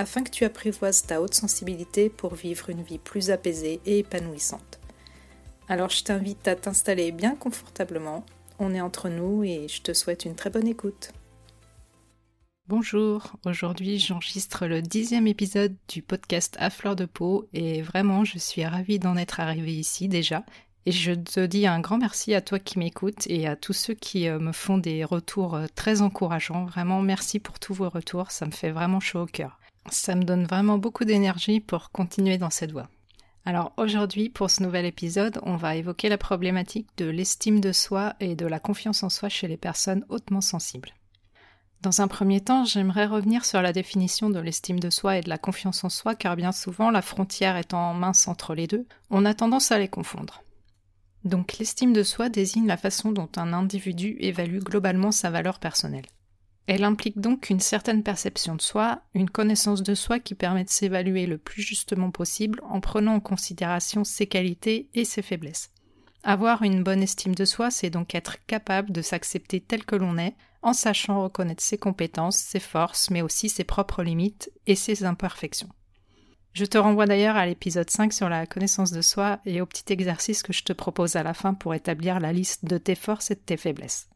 afin que tu apprivoises ta haute sensibilité pour vivre une vie plus apaisée et épanouissante. Alors je t'invite à t'installer bien confortablement, on est entre nous et je te souhaite une très bonne écoute. Bonjour, aujourd'hui j'enregistre le dixième épisode du podcast À fleur de peau et vraiment je suis ravie d'en être arrivée ici déjà et je te dis un grand merci à toi qui m'écoutes et à tous ceux qui euh, me font des retours euh, très encourageants. Vraiment merci pour tous vos retours, ça me fait vraiment chaud au cœur. Ça me donne vraiment beaucoup d'énergie pour continuer dans cette voie. Alors aujourd'hui, pour ce nouvel épisode, on va évoquer la problématique de l'estime de soi et de la confiance en soi chez les personnes hautement sensibles. Dans un premier temps, j'aimerais revenir sur la définition de l'estime de soi et de la confiance en soi, car bien souvent, la frontière étant mince entre les deux, on a tendance à les confondre. Donc l'estime de soi désigne la façon dont un individu évalue globalement sa valeur personnelle. Elle implique donc une certaine perception de soi, une connaissance de soi qui permet de s'évaluer le plus justement possible en prenant en considération ses qualités et ses faiblesses. Avoir une bonne estime de soi, c'est donc être capable de s'accepter tel que l'on est, en sachant reconnaître ses compétences, ses forces, mais aussi ses propres limites et ses imperfections. Je te renvoie d'ailleurs à l'épisode 5 sur la connaissance de soi et au petit exercice que je te propose à la fin pour établir la liste de tes forces et de tes faiblesses.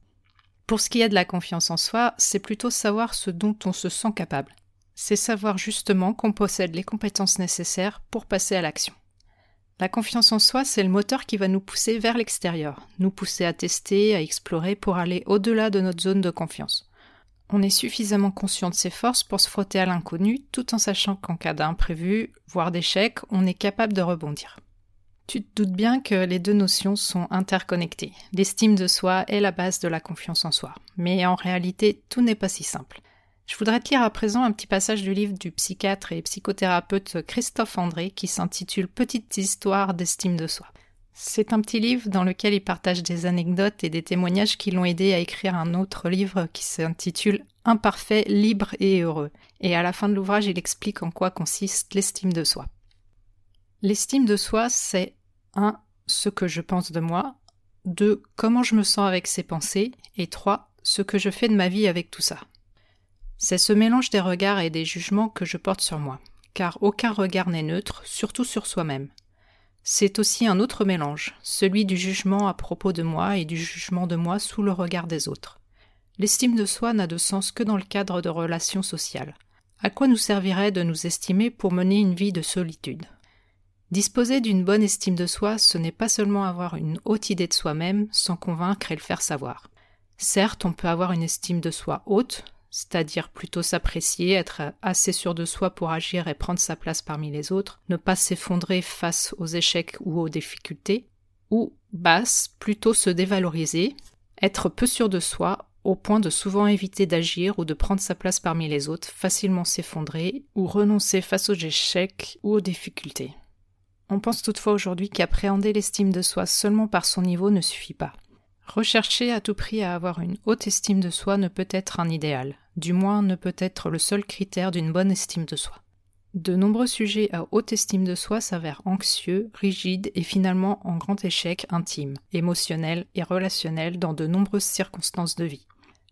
Pour ce qui est de la confiance en soi, c'est plutôt savoir ce dont on se sent capable. C'est savoir justement qu'on possède les compétences nécessaires pour passer à l'action. La confiance en soi, c'est le moteur qui va nous pousser vers l'extérieur, nous pousser à tester, à explorer pour aller au-delà de notre zone de confiance. On est suffisamment conscient de ses forces pour se frotter à l'inconnu tout en sachant qu'en cas d'imprévu, voire d'échec, on est capable de rebondir. Tu te doutes bien que les deux notions sont interconnectées. L'estime de soi est la base de la confiance en soi. Mais en réalité, tout n'est pas si simple. Je voudrais te lire à présent un petit passage du livre du psychiatre et psychothérapeute Christophe André qui s'intitule Petite histoire d'estime de soi. C'est un petit livre dans lequel il partage des anecdotes et des témoignages qui l'ont aidé à écrire un autre livre qui s'intitule Imparfait, libre et heureux. Et à la fin de l'ouvrage, il explique en quoi consiste l'estime de soi. L'estime de soi, c'est 1. ce que je pense de moi, 2. comment je me sens avec ces pensées, et 3. ce que je fais de ma vie avec tout ça. C'est ce mélange des regards et des jugements que je porte sur moi, car aucun regard n'est neutre, surtout sur soi-même. C'est aussi un autre mélange, celui du jugement à propos de moi et du jugement de moi sous le regard des autres. L'estime de soi n'a de sens que dans le cadre de relations sociales. À quoi nous servirait de nous estimer pour mener une vie de solitude? Disposer d'une bonne estime de soi, ce n'est pas seulement avoir une haute idée de soi-même sans convaincre et le faire savoir. Certes, on peut avoir une estime de soi haute, c'est-à-dire plutôt s'apprécier, être assez sûr de soi pour agir et prendre sa place parmi les autres, ne pas s'effondrer face aux échecs ou aux difficultés, ou basse, plutôt se dévaloriser, être peu sûr de soi au point de souvent éviter d'agir ou de prendre sa place parmi les autres, facilement s'effondrer ou renoncer face aux échecs ou aux difficultés. On pense toutefois aujourd'hui qu'appréhender l'estime de soi seulement par son niveau ne suffit pas. Rechercher à tout prix à avoir une haute estime de soi ne peut être un idéal, du moins ne peut être le seul critère d'une bonne estime de soi. De nombreux sujets à haute estime de soi s'avèrent anxieux, rigides et finalement en grand échec intime, émotionnel et relationnel dans de nombreuses circonstances de vie.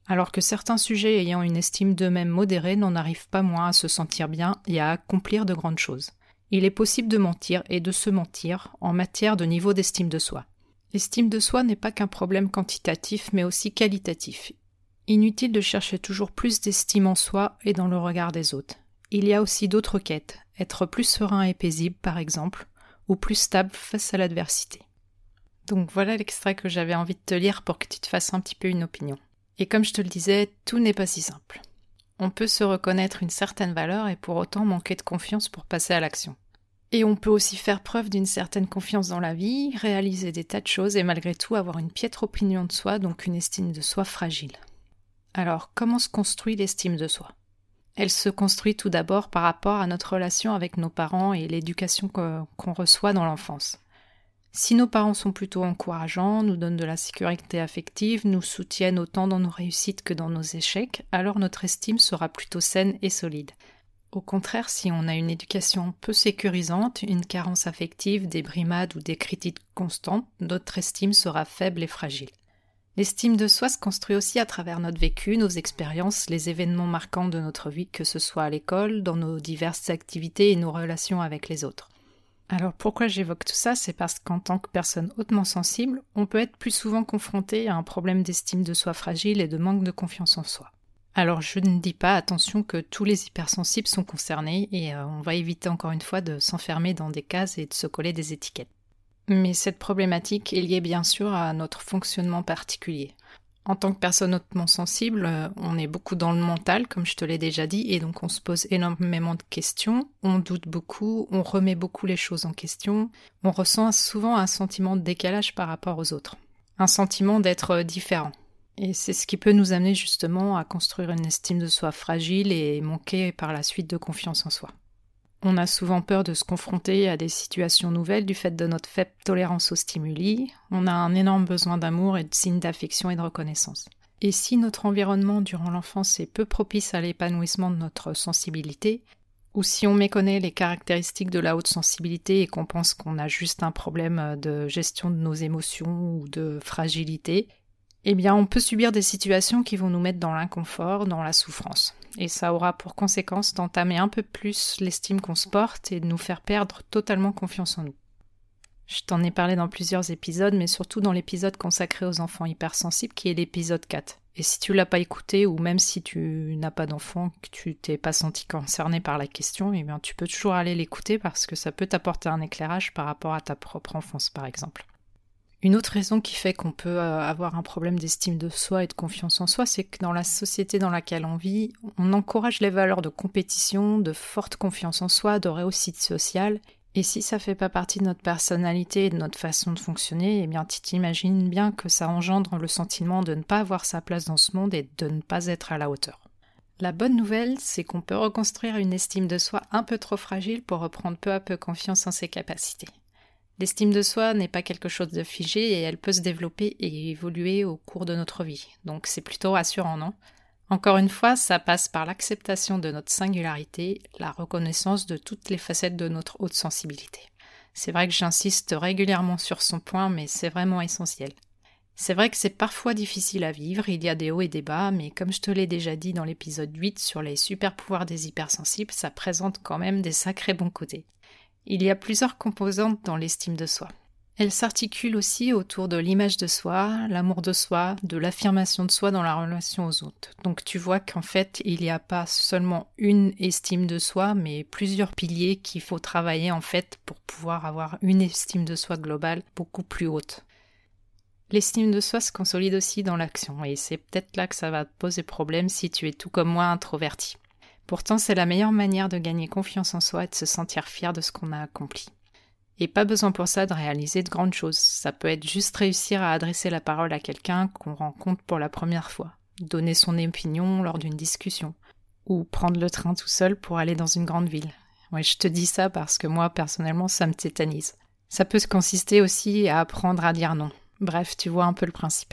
Alors que certains sujets ayant une estime d'eux-mêmes modérée n'en arrivent pas moins à se sentir bien et à accomplir de grandes choses. Il est possible de mentir et de se mentir en matière de niveau d'estime de soi. L'estime de soi n'est pas qu'un problème quantitatif mais aussi qualitatif. Inutile de chercher toujours plus d'estime en soi et dans le regard des autres. Il y a aussi d'autres quêtes, être plus serein et paisible par exemple, ou plus stable face à l'adversité. Donc voilà l'extrait que j'avais envie de te lire pour que tu te fasses un petit peu une opinion. Et comme je te le disais, tout n'est pas si simple. On peut se reconnaître une certaine valeur et pour autant manquer de confiance pour passer à l'action. Et on peut aussi faire preuve d'une certaine confiance dans la vie, réaliser des tas de choses et malgré tout avoir une piètre opinion de soi, donc une estime de soi fragile. Alors, comment se construit l'estime de soi? Elle se construit tout d'abord par rapport à notre relation avec nos parents et l'éducation qu'on reçoit dans l'enfance. Si nos parents sont plutôt encourageants, nous donnent de la sécurité affective, nous soutiennent autant dans nos réussites que dans nos échecs, alors notre estime sera plutôt saine et solide. Au contraire, si on a une éducation peu sécurisante, une carence affective, des brimades ou des critiques constantes, notre estime sera faible et fragile. L'estime de soi se construit aussi à travers notre vécu, nos expériences, les événements marquants de notre vie, que ce soit à l'école, dans nos diverses activités et nos relations avec les autres. Alors pourquoi j'évoque tout ça? C'est parce qu'en tant que personne hautement sensible, on peut être plus souvent confronté à un problème d'estime de soi fragile et de manque de confiance en soi. Alors je ne dis pas attention que tous les hypersensibles sont concernés et euh, on va éviter encore une fois de s'enfermer dans des cases et de se coller des étiquettes. Mais cette problématique est liée bien sûr à notre fonctionnement particulier. En tant que personne hautement sensible, euh, on est beaucoup dans le mental, comme je te l'ai déjà dit, et donc on se pose énormément de questions, on doute beaucoup, on remet beaucoup les choses en question, on ressent souvent un sentiment de décalage par rapport aux autres, un sentiment d'être euh, différent. Et c'est ce qui peut nous amener justement à construire une estime de soi fragile et manquer par la suite de confiance en soi. On a souvent peur de se confronter à des situations nouvelles du fait de notre faible tolérance aux stimuli. On a un énorme besoin d'amour et de signes d'affection et de reconnaissance. Et si notre environnement durant l'enfance est peu propice à l'épanouissement de notre sensibilité, ou si on méconnaît les caractéristiques de la haute sensibilité et qu'on pense qu'on a juste un problème de gestion de nos émotions ou de fragilité, eh bien on peut subir des situations qui vont nous mettre dans l'inconfort, dans la souffrance. Et ça aura pour conséquence d'entamer un peu plus l'estime qu'on se porte et de nous faire perdre totalement confiance en nous. Je t'en ai parlé dans plusieurs épisodes, mais surtout dans l'épisode consacré aux enfants hypersensibles qui est l'épisode 4. Et si tu l'as pas écouté, ou même si tu n'as pas d'enfant, que tu t'es pas senti concerné par la question, eh bien tu peux toujours aller l'écouter parce que ça peut t'apporter un éclairage par rapport à ta propre enfance par exemple. Une autre raison qui fait qu'on peut euh, avoir un problème d'estime de soi et de confiance en soi, c'est que dans la société dans laquelle on vit, on encourage les valeurs de compétition, de forte confiance en soi, de réussite sociale. Et si ça fait pas partie de notre personnalité et de notre façon de fonctionner, eh bien tu t'imagines bien que ça engendre le sentiment de ne pas avoir sa place dans ce monde et de ne pas être à la hauteur. La bonne nouvelle, c'est qu'on peut reconstruire une estime de soi un peu trop fragile pour reprendre peu à peu confiance en ses capacités. L'estime de soi n'est pas quelque chose de figé et elle peut se développer et évoluer au cours de notre vie. Donc c'est plutôt rassurant, non? Encore une fois, ça passe par l'acceptation de notre singularité, la reconnaissance de toutes les facettes de notre haute sensibilité. C'est vrai que j'insiste régulièrement sur son point, mais c'est vraiment essentiel. C'est vrai que c'est parfois difficile à vivre, il y a des hauts et des bas, mais comme je te l'ai déjà dit dans l'épisode 8 sur les super pouvoirs des hypersensibles, ça présente quand même des sacrés bons côtés. Il y a plusieurs composantes dans l'estime de soi. Elle s'articule aussi autour de l'image de soi, l'amour de soi, de l'affirmation de soi dans la relation aux autres. Donc tu vois qu'en fait, il n'y a pas seulement une estime de soi, mais plusieurs piliers qu'il faut travailler en fait pour pouvoir avoir une estime de soi globale beaucoup plus haute. L'estime de soi se consolide aussi dans l'action, et c'est peut-être là que ça va te poser problème si tu es tout comme moi introverti. Pourtant, c'est la meilleure manière de gagner confiance en soi et de se sentir fier de ce qu'on a accompli. Et pas besoin pour ça de réaliser de grandes choses. Ça peut être juste réussir à adresser la parole à quelqu'un qu'on rencontre pour la première fois, donner son opinion lors d'une discussion, ou prendre le train tout seul pour aller dans une grande ville. Ouais, je te dis ça parce que moi, personnellement, ça me tétanise. Ça peut consister aussi à apprendre à dire non. Bref, tu vois un peu le principe.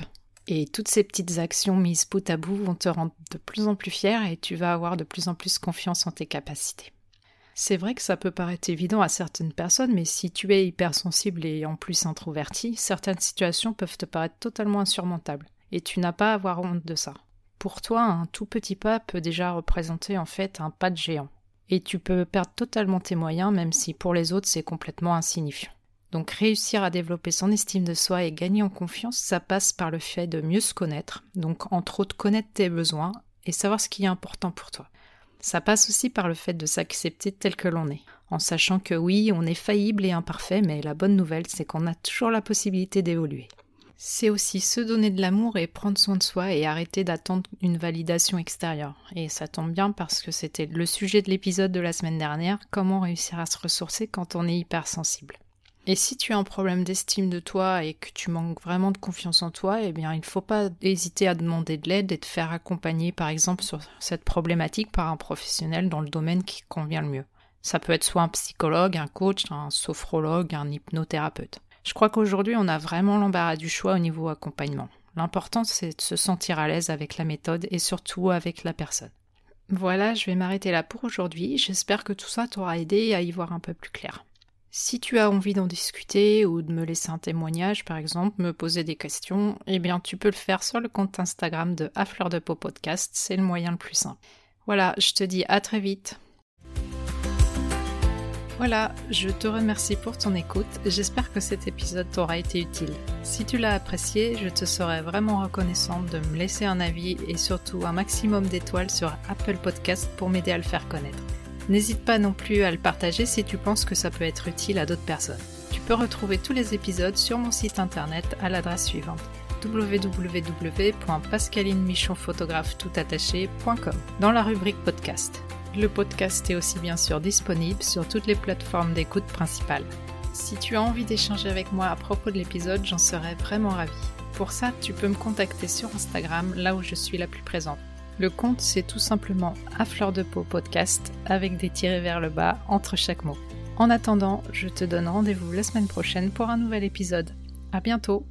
Et toutes ces petites actions mises bout à bout vont te rendre de plus en plus fier et tu vas avoir de plus en plus confiance en tes capacités. C'est vrai que ça peut paraître évident à certaines personnes, mais si tu es hypersensible et en plus introverti, certaines situations peuvent te paraître totalement insurmontables. Et tu n'as pas à avoir honte de ça. Pour toi, un tout petit pas peut déjà représenter en fait un pas de géant. Et tu peux perdre totalement tes moyens, même si pour les autres c'est complètement insignifiant. Donc réussir à développer son estime de soi et gagner en confiance, ça passe par le fait de mieux se connaître, donc entre autres connaître tes besoins et savoir ce qui est important pour toi. Ça passe aussi par le fait de s'accepter tel que l'on est, en sachant que oui, on est faillible et imparfait, mais la bonne nouvelle, c'est qu'on a toujours la possibilité d'évoluer. C'est aussi se donner de l'amour et prendre soin de soi et arrêter d'attendre une validation extérieure. Et ça tombe bien parce que c'était le sujet de l'épisode de la semaine dernière, comment réussir à se ressourcer quand on est hypersensible. Et si tu as un problème d'estime de toi et que tu manques vraiment de confiance en toi, eh bien, il ne faut pas hésiter à demander de l'aide et te faire accompagner, par exemple, sur cette problématique par un professionnel dans le domaine qui convient le mieux. Ça peut être soit un psychologue, un coach, un sophrologue, un hypnothérapeute. Je crois qu'aujourd'hui, on a vraiment l'embarras du choix au niveau accompagnement. L'important, c'est de se sentir à l'aise avec la méthode et surtout avec la personne. Voilà, je vais m'arrêter là pour aujourd'hui. J'espère que tout ça t'aura aidé à y voir un peu plus clair. Si tu as envie d'en discuter ou de me laisser un témoignage, par exemple, me poser des questions, eh bien tu peux le faire sur le compte Instagram de A Fleur de Peau Podcast, c'est le moyen le plus simple. Voilà, je te dis à très vite. Voilà, je te remercie pour ton écoute. J'espère que cet épisode t'aura été utile. Si tu l'as apprécié, je te serais vraiment reconnaissante de me laisser un avis et surtout un maximum d'étoiles sur Apple Podcast pour m'aider à le faire connaître. N'hésite pas non plus à le partager si tu penses que ça peut être utile à d'autres personnes. Tu peux retrouver tous les épisodes sur mon site internet à l'adresse suivante www.pascalineMichonphotographe.com dans la rubrique podcast. Le podcast est aussi bien sûr disponible sur toutes les plateformes d'écoute principales. Si tu as envie d'échanger avec moi à propos de l'épisode, j'en serais vraiment ravie. Pour ça, tu peux me contacter sur Instagram, là où je suis la plus présente. Le compte, c'est tout simplement à fleur de peau podcast avec des tirés vers le bas entre chaque mot. En attendant, je te donne rendez-vous la semaine prochaine pour un nouvel épisode. À bientôt!